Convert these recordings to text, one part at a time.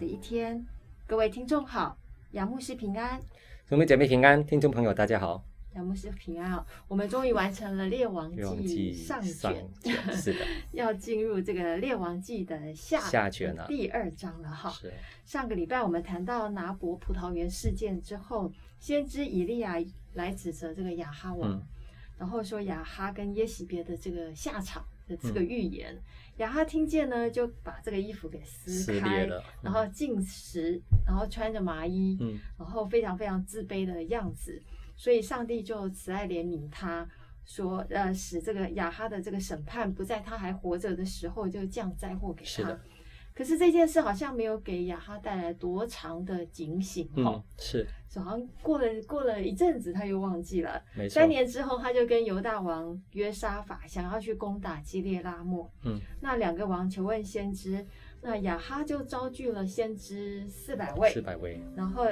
的一天，各位听众好，杨牧师平安，兄妹姐妹平安，听众朋友大家好，杨牧师平安啊！我们终于完成了《列王记》上卷，是的，要进入这个《列王记》的下下卷了，第二章了哈。是。上个礼拜我们谈到拿伯葡萄园事件之后，先知以利亚来指责这个亚哈王，嗯、然后说亚哈跟耶洗别的这个下场。这个预言，雅哈听见呢，就把这个衣服给撕开，嗯、然后进食，然后穿着麻衣，嗯、然后非常非常自卑的样子。所以上帝就慈爱怜悯他，说，呃，使这个雅哈的这个审判不在他还活着的时候就降灾祸给他。可是这件事好像没有给雅哈带来多长的警醒，哈、嗯，是，好像过了过了一阵子，他又忘记了。没错。三年之后，他就跟犹大王约沙法想要去攻打基列拉莫。嗯，那两个王求问先知，那雅哈就招聚了先知四百位。四百位。然后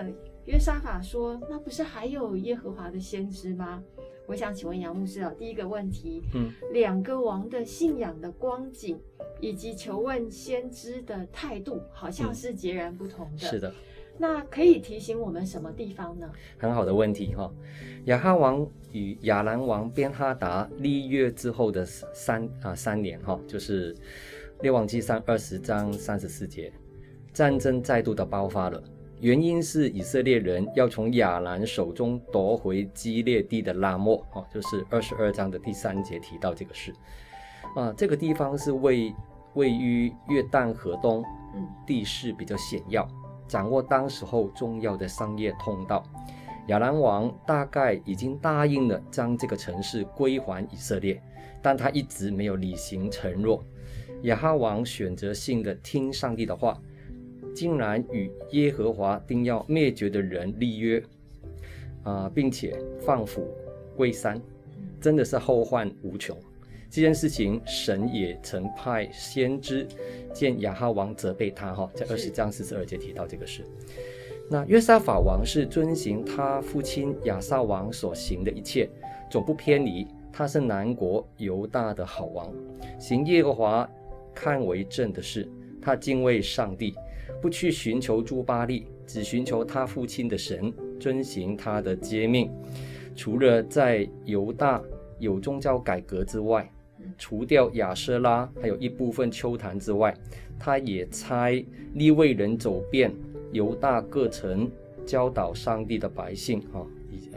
约沙法说：“那不是还有耶和华的先知吗？”我想请问杨牧师啊，第一个问题，嗯，两个王的信仰的光景以及求问先知的态度，好像是截然不同的。嗯、是的，那可以提醒我们什么地方呢？很好的问题哈。亚哈王与亚兰王边哈达立约之后的三啊三年哈，就是列王记上二十章三十四节，战争再度的爆发了。原因是以色列人要从亚兰手中夺回基列地的拉莫，哦，就是二十二章的第三节提到这个事，啊，这个地方是位位于约旦河东，地势比较险要，掌握当时候重要的商业通道。亚兰王大概已经答应了将这个城市归还以色列，但他一直没有履行承诺。亚哈王选择性的听上帝的话。竟然与耶和华定要灭绝的人立约，啊、呃，并且放虎归山，真的是后患无穷。这件事情，神也曾派先知见亚哈王责备他，哈，在二十章四十二节提到这个事。那约沙法王是遵行他父亲亚撒王所行的一切，总不偏离。他是南国犹大的好王，行耶和华看为正的事，他敬畏上帝。不去寻求朱巴利，只寻求他父亲的神，遵行他的诫命。除了在犹大有宗教改革之外，除掉亚瑟拉，还有一部分秋坛之外，他也差利未人走遍犹大各城，教导上帝的百姓。啊，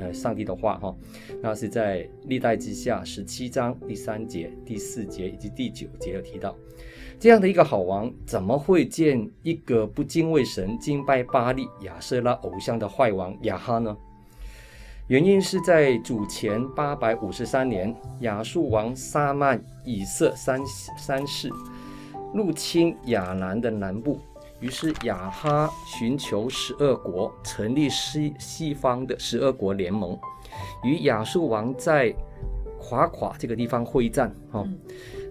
呃，上帝的话，哈，那是在历代之下十七章第三节、第四节以及第九节有提到。这样的一个好王，怎么会见一个不敬畏神、敬拜巴力、亚舍拉偶像的坏王亚哈呢？原因是在主前八百五十三年，亚述王撒曼以色三三世入侵亚兰的南部，于是亚哈寻求十二国成立西西方的十二国联盟，与亚述王在垮垮这个地方会战，哈、嗯。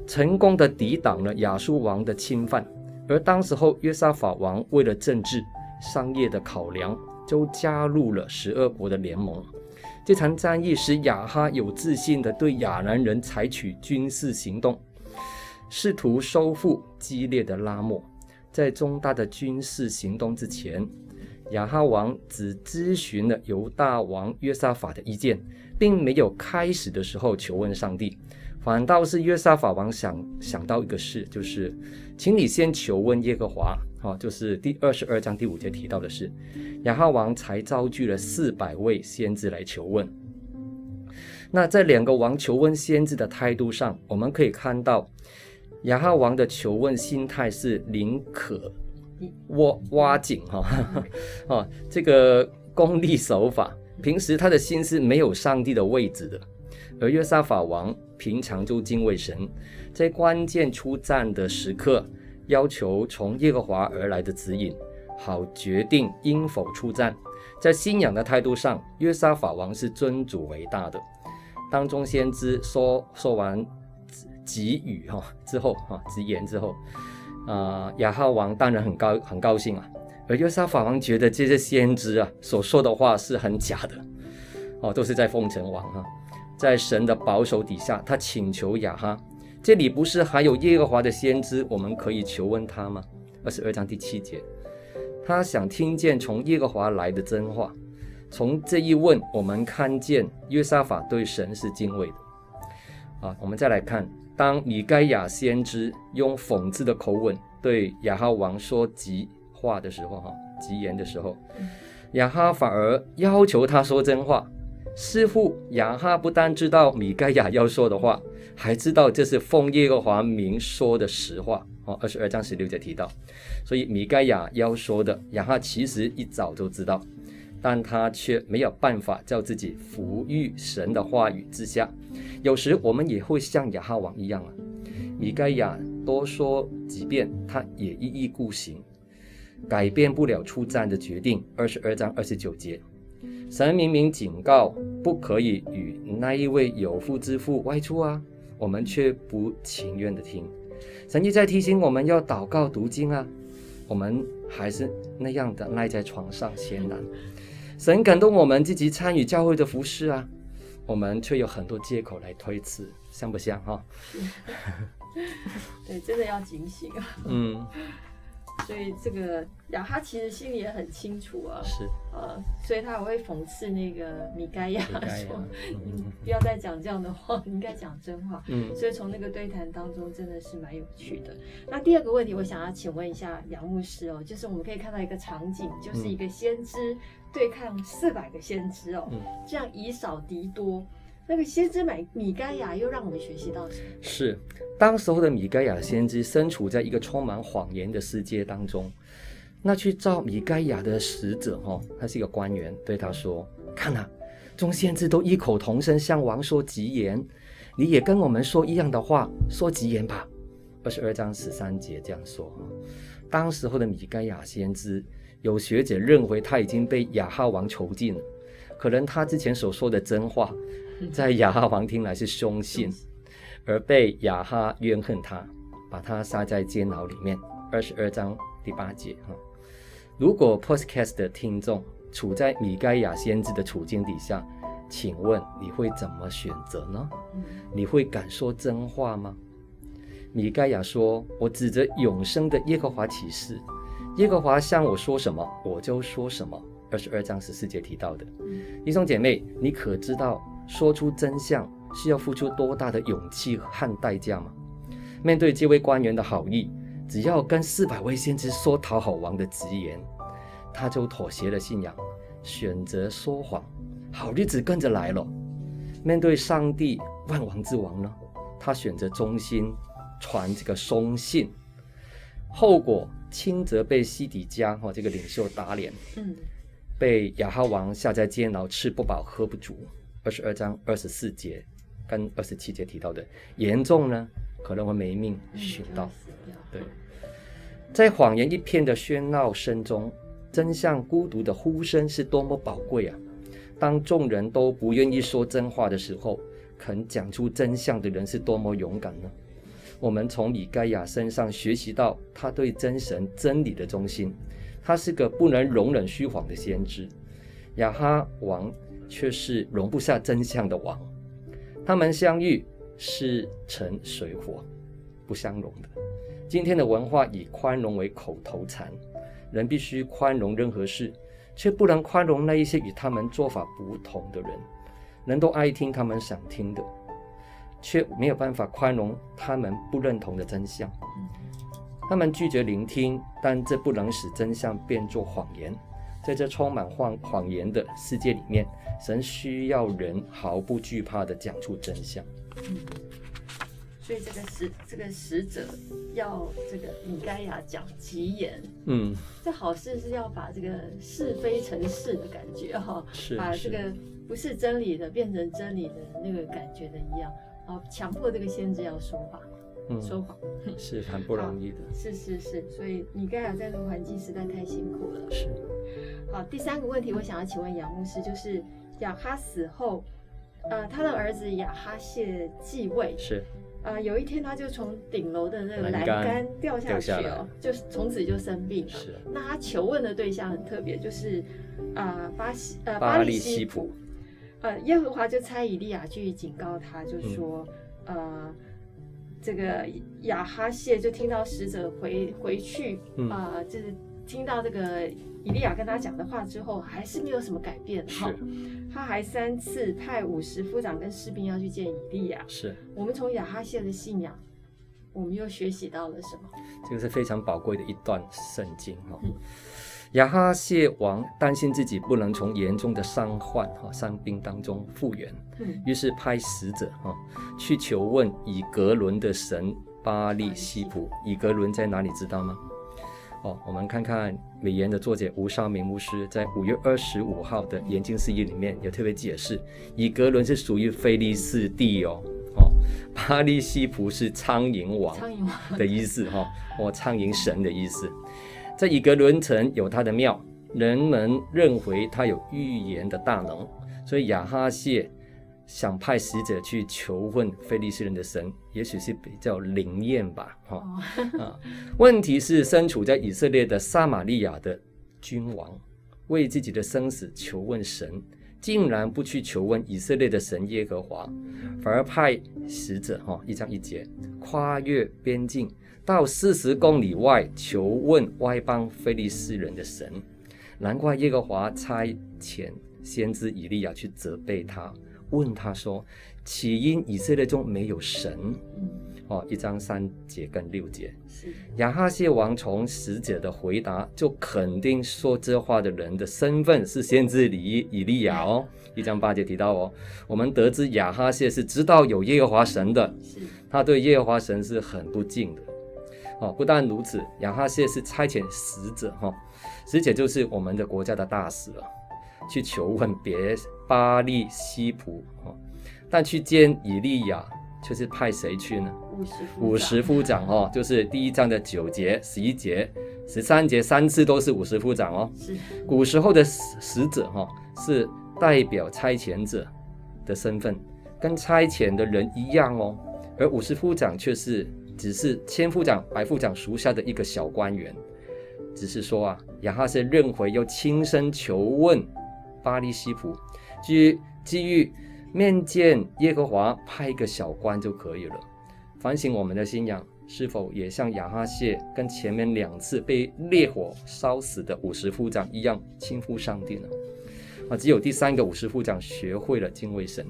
成功的抵挡了亚述王的侵犯，而当时候约沙法王为了政治、商业的考量，就加入了十二国的联盟。这场战役使亚哈有自信的对亚兰人采取军事行动，试图收复激烈的拉末。在重大的军事行动之前，亚哈王只咨询了犹大王约沙法的意见，并没有开始的时候求问上帝。反倒是约沙法王想想到一个事，就是，请你先求问耶和华，哈，就是第二十二章第五节提到的事，亚哈王才召聚了四百位先知来求问。那在两个王求问先知的态度上，我们可以看到，亚哈王的求问心态是宁可挖挖井，哈，哦，这个功利手法，平时他的心是没有上帝的位置的。而约沙法王平常就敬畏神，在关键出战的时刻，要求从耶和华而来的指引，好决定应否出战。在信仰的态度上，约沙法王是尊主为大的。当中先知说说完给予哈之后哈直言之后，啊、呃、亚哈王当然很高很高兴啊。而约沙法王觉得这些先知啊所说的话是很假的，哦都是在奉承王哈。在神的保守底下，他请求亚哈，这里不是还有耶和华的先知，我们可以求问他吗？二十二章第七节，他想听见从耶和华来的真话。从这一问，我们看见约沙法对神是敬畏的。啊，我们再来看，当米该亚先知用讽刺的口吻对亚哈王说吉话的时候，哈，吉言的时候，亚哈反而要求他说真话。似乎亚哈不但知道米该亚要说的话，还知道这是奉耶和华名说的实话。哦，二十二章十六节提到，所以米该亚要说的，亚哈其实一早就知道。但他却没有办法叫自己服于神的话语之下。有时我们也会像亚哈王一样啊，米该亚多说几遍，他也一意孤行，改变不了出战的决定。二十二章二十九节，神明明警告不可以与那一位有妇之妇外出啊，我们却不情愿的听。神一再提醒我们要祷告读经啊，我们还是那样的赖在床上闲懒。神感动我们积极参与教会的服饰啊，我们却有很多借口来推辞，像不像哈？对，真的要警醒啊。嗯。所以这个亚哈其实心里也很清楚啊，是，呃，所以他也会讽刺那个米盖亚说：“你不要再讲这样的话，你应该讲真话。”嗯，所以从那个对谈当中真的是蛮有趣的。那第二个问题，我想要请问一下杨牧师哦，就是我们可以看到一个场景，就是一个先知对抗四百个先知哦，这样以少敌多。那个先知米米该亚又让我们学习到什么？是，当时候的米该亚先知身处在一个充满谎言的世界当中。那去召米该亚的使者，哈，他是一个官员，对他说：“看呐，众先知都异口同声向王说吉言，你也跟我们说一样的话，说吉言吧。”二十二章十三节这样说。当时候的米该亚先知，有学者认为他已经被亚哈王囚禁了，可能他之前所说的真话。在亚哈王听来是凶信，而被亚哈怨恨他，把他杀在监牢里面。二十二章第八节哈。如果 Podcast 的听众处在米该亚先知的处境底下，请问你会怎么选择呢？你会敢说真话吗？米该亚说：“我指着永生的耶和华起誓，耶和华向我说什么，我就说什么。”二十二章十四节提到的弟兄姐妹，你可知道？说出真相需要付出多大的勇气和代价吗？面对这位官员的好意，只要跟四百位先知说讨好王的直言，他就妥协了信仰，选择说谎，好日子跟着来了。面对上帝万王之王呢，他选择忠心传这个凶信，后果轻则被西底家哈这个领袖打脸，嗯，被亚哈王下在监牢，吃不饱喝不足。二十二章二十四节跟二十七节提到的严重呢，可能会没命寻到。对，在谎言一片的喧闹声中，真相孤独的呼声是多么宝贵啊！当众人都不愿意说真话的时候，肯讲出真相的人是多么勇敢呢？我们从米盖亚身上学习到他对真神真理的忠心，他是个不能容忍虚谎的先知。亚哈王。却是容不下真相的王，他们相遇是成水火，不相容的。今天的文化以宽容为口头禅，人必须宽容任何事，却不能宽容那一些与他们做法不同的人。人都爱听他们想听的，却没有办法宽容他们不认同的真相。他们拒绝聆听，但这不能使真相变作谎言。在这充满谎谎言的世界里面，神需要人毫不惧怕的讲出真相。嗯，所以这个使这个使者要这个米该亚讲吉言。嗯，这好事是要把这个是非成是的感觉哈，是把这个不是真理的变成真理的那个感觉的一样，然后强迫这个先知要说话。嗯、说谎。是很不容易的，是是是，所以米该亚在这个环境实在太辛苦了。是，好，第三个问题，我想要请问杨牧师，就是亚哈死后，呃，他的儿子亚哈谢继位，是，呃，有一天他就从顶楼的那个栏杆掉下去哦，就是从此就生病了。是，那他求问的对象很特别，就是啊、呃、巴西呃巴力西普，呃耶和华就差以利亚去警告他，就说、嗯、呃。这个亚哈谢就听到使者回回去啊、就是听到这个以利亚跟他讲的话之后，还是没有什么改变哈。是他还三次派五十夫长跟士兵要去见以利亚。是我们从亚哈谢的信仰，我们又学习到了什么？这个是非常宝贵的一段圣经哈。嗯亚哈谢王担心自己不能从严重的伤患和伤病当中复原，于是派使者哈去求问以格伦的神巴利西普。以格伦在哪里？知道吗？哦，我们看看美言的作者吴少明牧师在五月二十五号的研经释义里面有特别解释，以格伦是属于非利士地哦。哦，巴利西普是苍蝇王的意思哈，哦，苍蝇神的意思。在以格伦城有他的庙，人们认为他有预言的大能，所以亚哈谢想派使者去求问非利斯人的神，也许是比较灵验吧。哈、哦、啊，问题是身处在以色列的撒玛利亚的君王，为自己的生死求问神，竟然不去求问以色列的神耶和华，反而派使者哈、哦、一章一节跨越边境。到四十公里外求问外邦非利士人的神，难怪耶和华差遣先知以利亚去责备他，问他说：“起因以色列中没有神？”哦，一章三节跟六节。亚哈谢王从使者的回答就肯定说这话的人的身份是先知以以利亚哦。一章八节提到哦，我们得知亚哈谢是知道有耶和华神的，他对耶和华神是很不敬的。哦，不但如此，亚哈谢是差遣使者哈，使者就是我们的国家的大使了，去求问别巴利西普哈，但去见以利亚却是派谁去呢？五十夫长哈，就是第一章的九节、十一节、十三节三次都是五十夫长哦。是。古时候的使者哈，是代表差遣者的身份，跟差遣的人一样哦，而五十夫长却是。只是千夫长、百夫长属下的一个小官员，只是说啊，亚哈谢认回又亲身求问巴力西卜，基于基于面见耶和华，派一个小官就可以了。反省我们的信仰，是否也像亚哈谢跟前面两次被烈火烧死的五十夫长一样轻忽上帝呢？啊，只有第三个五十夫长学会了敬畏神。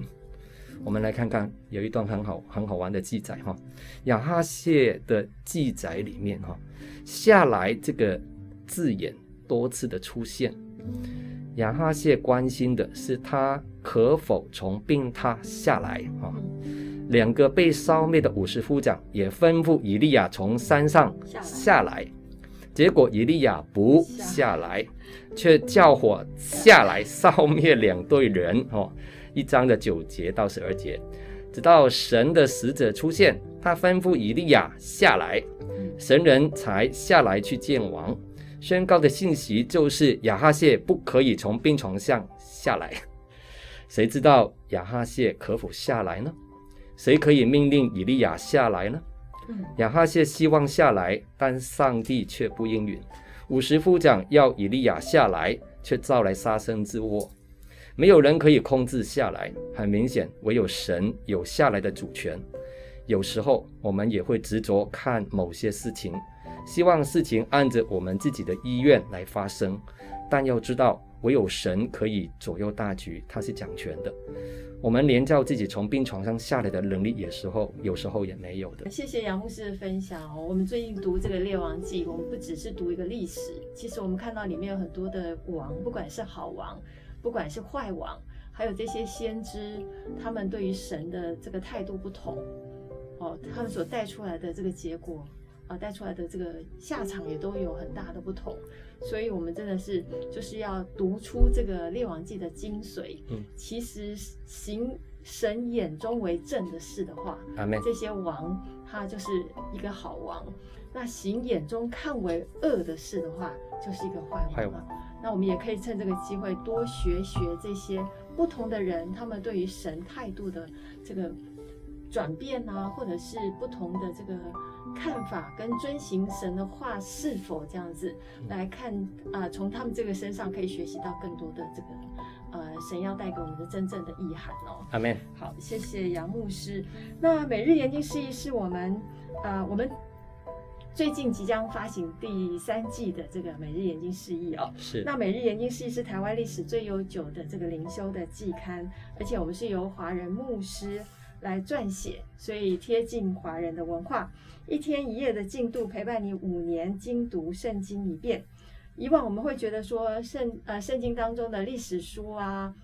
我们来看看有一段很好很好玩的记载哈，亚哈谢的记载里面哈，下来这个字眼多次的出现。亚哈谢关心的是他可否从病榻下来哈。两个被烧灭的五十夫长也吩咐以利亚从山上下来，结果以利亚不下来，却叫火下来烧灭两队人哈。一章的九节到十二节，直到神的使者出现，他吩咐以利亚下来，神人才下来去见王，宣告的信息就是亚哈谢不可以从病床上下来。谁知道亚哈谢可否下来呢？谁可以命令以利亚下来呢？亚哈谢希望下来，但上帝却不应允。五十夫长要以利亚下来，却招来杀身之祸。没有人可以控制下来，很明显，唯有神有下来的主权。有时候我们也会执着看某些事情，希望事情按着我们自己的意愿来发生。但要知道，唯有神可以左右大局，他是掌权的。我们连叫自己从病床上下来的能力，有时候有时候也没有的。谢谢杨牧师的分享哦。我们最近读这个列王记，我们不只是读一个历史，其实我们看到里面有很多的王，不管是好王。不管是坏王，还有这些先知，他们对于神的这个态度不同，哦，他们所带出来的这个结果，啊，带出来的这个下场也都有很大的不同。所以，我们真的是就是要读出这个列王记的精髓。嗯，其实行神眼中为正的事的话，这些王他就是一个好王；那行眼中看为恶的事的话，就是一个坏王。那我们也可以趁这个机会多学学这些不同的人，他们对于神态度的这个转变啊，或者是不同的这个看法跟遵行神的话是否这样子来看啊，呃，从他们这个身上可以学习到更多的这个呃神要带给我们的真正的意涵哦。阿门。好，谢谢杨牧师。那每日研经释义是我们呃我们。最近即将发行第三季的这个每日研经释义哦。是。那每日研经释义是台湾历史最悠久的这个灵修的季刊，而且我们是由华人牧师来撰写，所以贴近华人的文化，一天一夜的进度陪伴你五年精读圣经一遍。以往我们会觉得说圣呃圣经当中的历史书啊，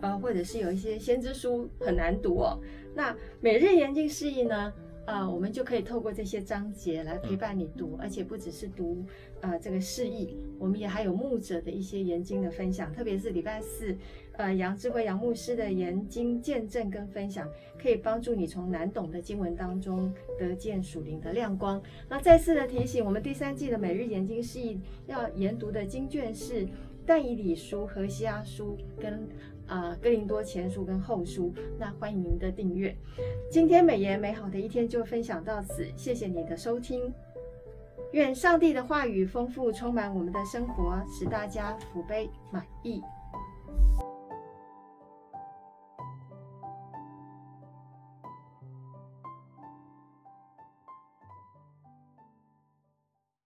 呃或者是有一些先知书很难读哦。那每日研经释义呢，呃我们就可以透过这些章节来陪伴你读，而且不只是读呃这个释义，我们也还有牧者的一些研经的分享，特别是礼拜四。呃，杨智慧杨牧师的研经见证跟分享，可以帮助你从难懂的经文当中得见属灵的亮光。那再次的提醒，我们第三季的每日研经释义要研读的经卷是但以理书、和西阿书跟啊、啊、哥林多前书跟后书。那欢迎您的订阅。今天美言美好的一天就分享到此，谢谢你的收听。愿上帝的话语丰富充满我们的生活，使大家福杯满溢。